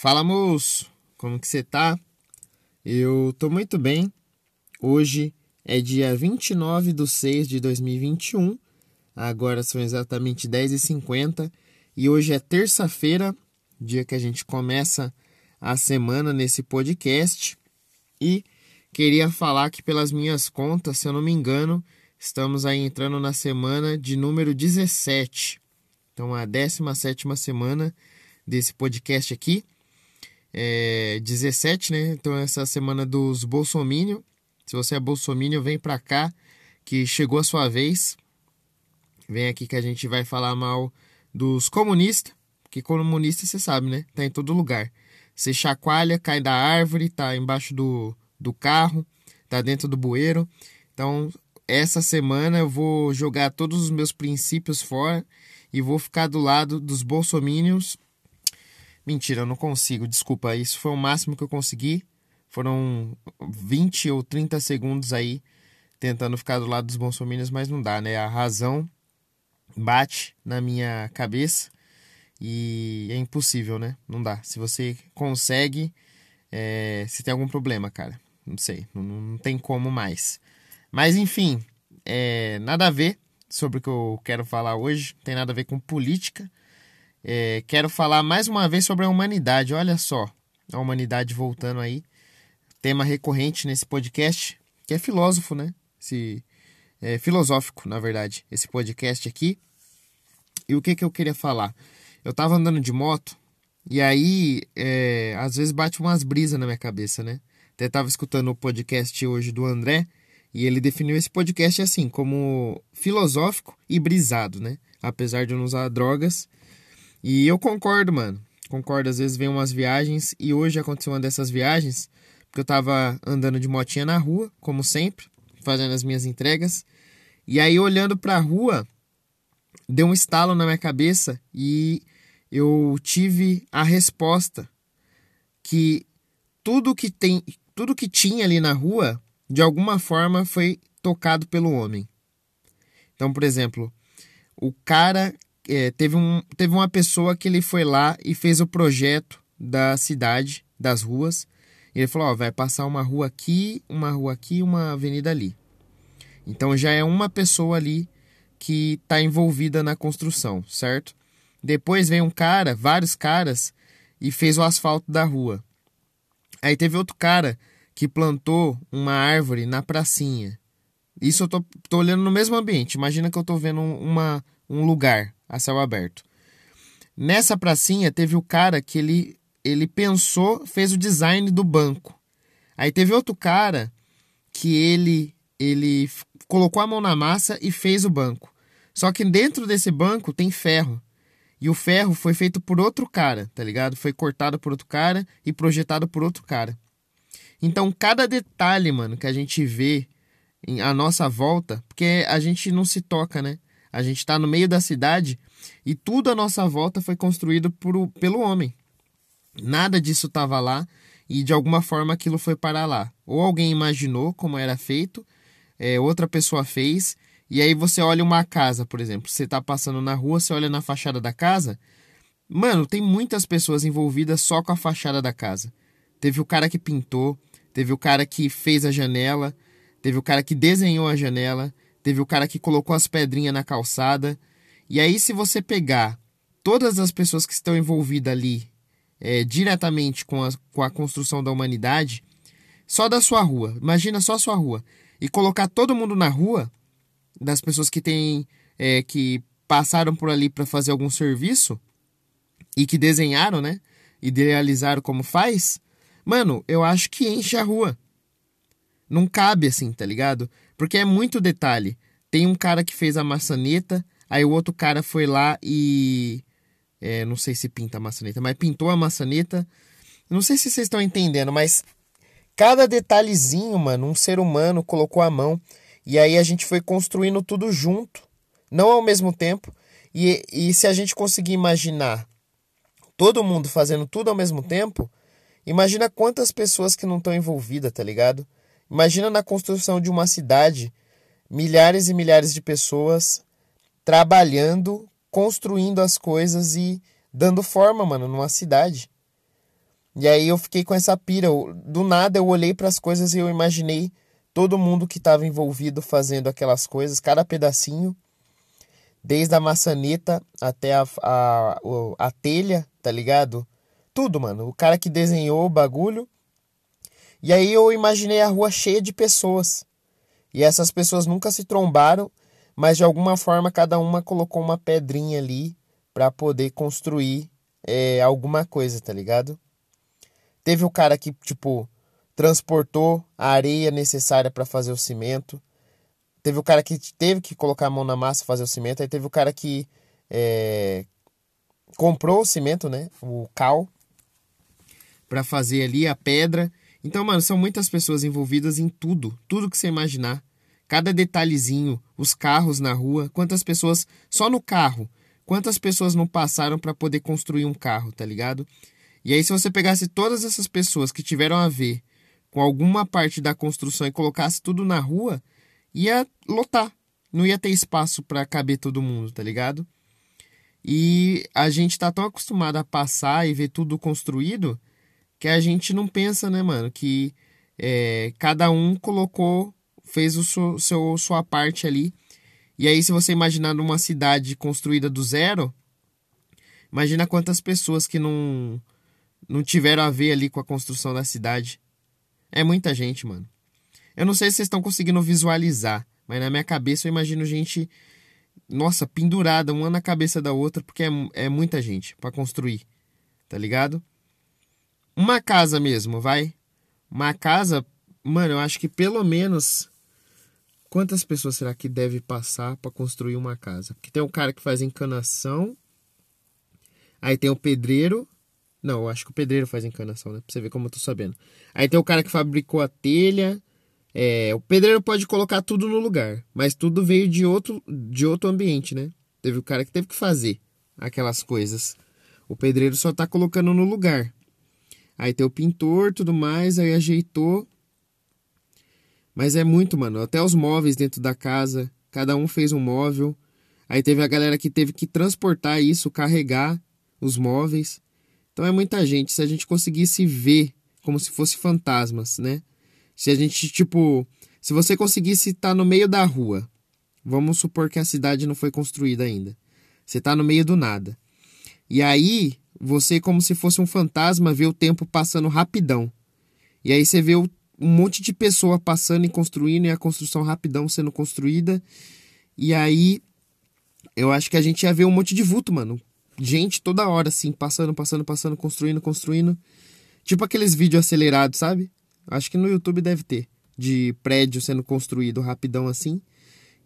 Fala moço, como que você tá? Eu tô muito bem. Hoje é dia 29 de 6 de 2021. Agora são exatamente 10h50 e hoje é terça-feira, dia que a gente começa a semana nesse podcast. E queria falar que pelas minhas contas, se eu não me engano, estamos aí entrando na semana de número 17. Então a 17 semana desse podcast aqui é, 17, né? Então essa semana dos Bolsomínio. Se você é Bolsomínio, vem pra cá que chegou a sua vez. Vem aqui que a gente vai falar mal dos comunistas. Que comunista você sabe, né? Tá em todo lugar. Você chacoalha, cai da árvore, tá embaixo do, do carro, tá dentro do bueiro. Então, essa semana eu vou jogar todos os meus princípios fora e vou ficar do lado dos bolsomínios Mentira, eu não consigo, desculpa. Isso foi o máximo que eu consegui. Foram 20 ou 30 segundos aí tentando ficar do lado dos bolsominions, mas não dá, né? A razão bate na minha cabeça e é impossível, né? Não dá. Se você consegue, é, se tem algum problema, cara. Não sei, não, não tem como mais. Mas enfim, é, nada a ver sobre o que eu quero falar hoje, tem nada a ver com política. É, quero falar mais uma vez sobre a humanidade. Olha só, a humanidade voltando aí. Tema recorrente nesse podcast, que é filósofo, né? Esse, é, filosófico, na verdade, esse podcast aqui. E o que, que eu queria falar? Eu tava andando de moto e aí, é, às vezes bate umas brisas na minha cabeça, né? Até tava escutando o podcast hoje do André e ele definiu esse podcast assim, como filosófico e brisado, né? Apesar de não usar drogas, e eu concordo, mano. Concordo, às vezes vem umas viagens e hoje aconteceu uma dessas viagens, porque eu tava andando de motinha na rua, como sempre, fazendo as minhas entregas. E aí olhando para a rua, deu um estalo na minha cabeça e eu tive a resposta que tudo que tem, tudo que tinha ali na rua, de alguma forma foi tocado pelo homem. Então, por exemplo, o cara é, teve, um, teve uma pessoa que ele foi lá e fez o projeto da cidade, das ruas. Ele falou: ó, vai passar uma rua aqui, uma rua aqui, uma avenida ali. Então já é uma pessoa ali que está envolvida na construção, certo? Depois vem um cara, vários caras, e fez o asfalto da rua. Aí teve outro cara que plantou uma árvore na pracinha. Isso eu tô, tô olhando no mesmo ambiente. Imagina que eu tô vendo uma, um lugar a céu aberto. Nessa pracinha teve o cara que ele, ele pensou, fez o design do banco. Aí teve outro cara que ele ele colocou a mão na massa e fez o banco. Só que dentro desse banco tem ferro. E o ferro foi feito por outro cara, tá ligado? Foi cortado por outro cara e projetado por outro cara. Então, cada detalhe, mano, que a gente vê à nossa volta, porque a gente não se toca, né? A gente está no meio da cidade e tudo à nossa volta foi construído por, pelo homem. Nada disso estava lá e de alguma forma aquilo foi parar lá. Ou alguém imaginou como era feito, é, outra pessoa fez, e aí você olha uma casa, por exemplo. Você está passando na rua, você olha na fachada da casa. Mano, tem muitas pessoas envolvidas só com a fachada da casa. Teve o cara que pintou, teve o cara que fez a janela, teve o cara que desenhou a janela, teve o cara que colocou as pedrinhas na calçada. E aí, se você pegar todas as pessoas que estão envolvidas ali é, diretamente com a, com a construção da humanidade, só da sua rua, imagina só a sua rua, e colocar todo mundo na rua, das pessoas que têm, é, que passaram por ali para fazer algum serviço e que desenharam, né? Idealizaram como faz, mano, eu acho que enche a rua. Não cabe assim, tá ligado? Porque é muito detalhe. Tem um cara que fez a maçaneta, aí o outro cara foi lá e. É, não sei se pinta a maçaneta, mas pintou a maçaneta. Não sei se vocês estão entendendo, mas cada detalhezinho, mano, um ser humano colocou a mão. E aí a gente foi construindo tudo junto, não ao mesmo tempo. E, e se a gente conseguir imaginar todo mundo fazendo tudo ao mesmo tempo, imagina quantas pessoas que não estão envolvidas, tá ligado? Imagina na construção de uma cidade, milhares e milhares de pessoas trabalhando, construindo as coisas e dando forma, mano, numa cidade. E aí eu fiquei com essa pira. Do nada eu olhei para as coisas e eu imaginei todo mundo que estava envolvido fazendo aquelas coisas, cada pedacinho, desde a maçaneta até a, a, a telha, tá ligado? Tudo, mano. O cara que desenhou o bagulho. E aí eu imaginei a rua cheia de pessoas. E essas pessoas nunca se trombaram, mas de alguma forma cada uma colocou uma pedrinha ali para poder construir é, alguma coisa, tá ligado? Teve o cara que, tipo, transportou a areia necessária para fazer o cimento. Teve o cara que teve que colocar a mão na massa fazer o cimento. Aí teve o cara que é, comprou o cimento, né? O cal. para fazer ali a pedra. Então, mano, são muitas pessoas envolvidas em tudo. Tudo que você imaginar. Cada detalhezinho. Os carros na rua. Quantas pessoas. Só no carro. Quantas pessoas não passaram para poder construir um carro, tá ligado? E aí, se você pegasse todas essas pessoas que tiveram a ver com alguma parte da construção e colocasse tudo na rua, ia lotar. Não ia ter espaço para caber todo mundo, tá ligado? E a gente tá tão acostumado a passar e ver tudo construído que a gente não pensa, né, mano? Que é, cada um colocou, fez o seu, seu, sua parte ali e aí, se você imaginar numa cidade construída do zero, imagina quantas pessoas que não, não tiveram a ver ali com a construção da cidade. É muita gente, mano. Eu não sei se vocês estão conseguindo visualizar, mas na minha cabeça eu imagino gente, nossa, pendurada uma na cabeça da outra, porque é, é muita gente para construir, tá ligado? Uma casa mesmo, vai. Uma casa, mano, eu acho que pelo menos Quantas pessoas será que deve passar para construir uma casa? Porque tem um cara que faz encanação, aí tem o pedreiro. Não, eu acho que o pedreiro faz encanação, né? Pra você ver como eu tô sabendo. Aí tem o cara que fabricou a telha. É, o pedreiro pode colocar tudo no lugar, mas tudo veio de outro, de outro ambiente, né? Teve o cara que teve que fazer aquelas coisas. O pedreiro só tá colocando no lugar. Aí tem o pintor, tudo mais, aí ajeitou. Mas é muito, mano. Até os móveis dentro da casa, cada um fez um móvel. Aí teve a galera que teve que transportar isso, carregar os móveis. Então é muita gente. Se a gente conseguisse ver como se fosse fantasmas, né? Se a gente, tipo, se você conseguisse estar no meio da rua, vamos supor que a cidade não foi construída ainda. Você está no meio do nada. E aí, você, como se fosse um fantasma, vê o tempo passando rapidão. E aí você vê um monte de pessoa passando e construindo e a construção rapidão sendo construída. E aí eu acho que a gente ia ver um monte de vulto, mano. Gente toda hora, assim, passando, passando, passando, construindo, construindo. Tipo aqueles vídeos acelerados, sabe? Acho que no YouTube deve ter. De prédio sendo construído rapidão assim.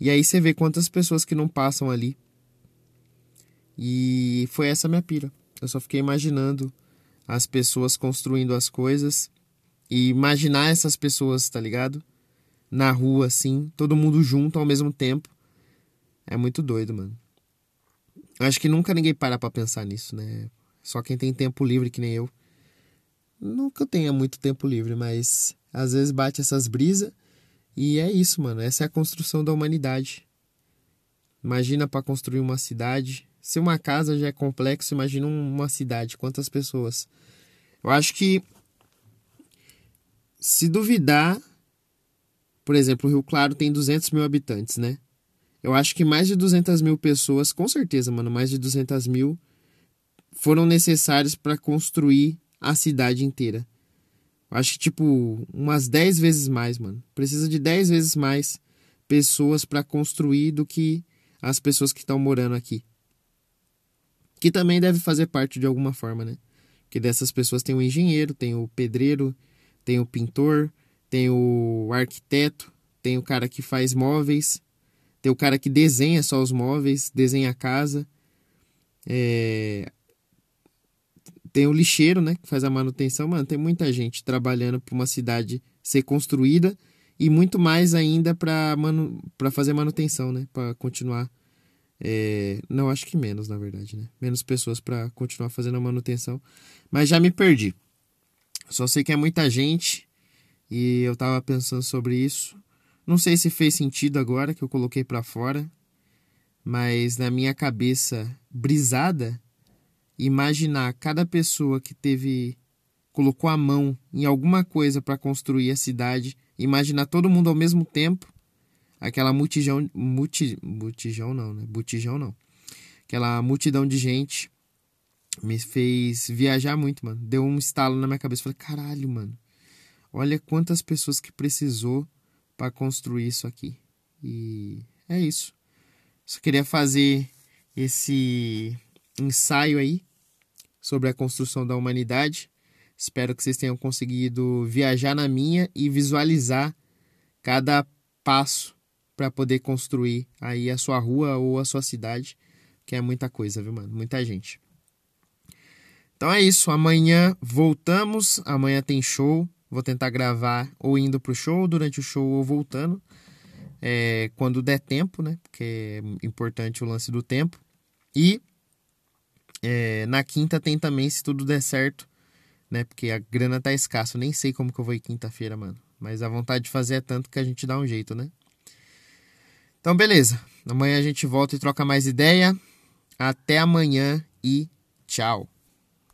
E aí você vê quantas pessoas que não passam ali. E foi essa minha pira. Eu só fiquei imaginando as pessoas construindo as coisas e imaginar essas pessoas, tá ligado? Na rua, assim, todo mundo junto ao mesmo tempo. É muito doido, mano. Acho que nunca ninguém para pra pensar nisso, né? Só quem tem tempo livre, que nem eu. Nunca tenha muito tempo livre, mas às vezes bate essas brisas. E é isso, mano. Essa é a construção da humanidade. Imagina para construir uma cidade. Se uma casa já é complexo, imagina uma cidade. Quantas pessoas? Eu acho que se duvidar, por exemplo, o Rio Claro tem 200 mil habitantes, né? Eu acho que mais de 200 mil pessoas, com certeza, mano, mais de 200 mil foram necessárias para construir a cidade inteira. Eu acho que, tipo, umas 10 vezes mais, mano. Precisa de 10 vezes mais pessoas para construir do que as pessoas que estão morando aqui. Que também deve fazer parte de alguma forma, né? Porque dessas pessoas tem o engenheiro, tem o pedreiro, tem o pintor, tem o arquiteto, tem o cara que faz móveis, tem o cara que desenha só os móveis, desenha a casa, é... tem o lixeiro, né, que faz a manutenção. Mano, tem muita gente trabalhando para uma cidade ser construída e muito mais ainda para manu... fazer manutenção, né, para continuar. É... Não, acho que menos, na verdade, né? Menos pessoas para continuar fazendo a manutenção. Mas já me perdi. Só sei que é muita gente e eu tava pensando sobre isso. Não sei se fez sentido agora que eu coloquei para fora, mas na minha cabeça brisada, imaginar cada pessoa que teve colocou a mão em alguma coisa para construir a cidade, imaginar todo mundo ao mesmo tempo, aquela multidão, multi, multidão não, né? Botijão não. Aquela multidão de gente me fez viajar muito, mano. Deu um estalo na minha cabeça. Falei, caralho, mano. Olha quantas pessoas que precisou para construir isso aqui. E é isso. Só queria fazer esse ensaio aí sobre a construção da humanidade. Espero que vocês tenham conseguido viajar na minha e visualizar cada passo para poder construir aí a sua rua ou a sua cidade, que é muita coisa, viu, mano? Muita gente. Então é isso. Amanhã voltamos. Amanhã tem show. Vou tentar gravar ou indo pro show, durante o show ou voltando. É, quando der tempo, né? Porque é importante o lance do tempo. E é, na quinta tem também, se tudo der certo, né? Porque a grana tá escassa. Nem sei como que eu vou ir quinta-feira, mano. Mas a vontade de fazer é tanto que a gente dá um jeito, né? Então, beleza. Amanhã a gente volta e troca mais ideia. Até amanhã e tchau.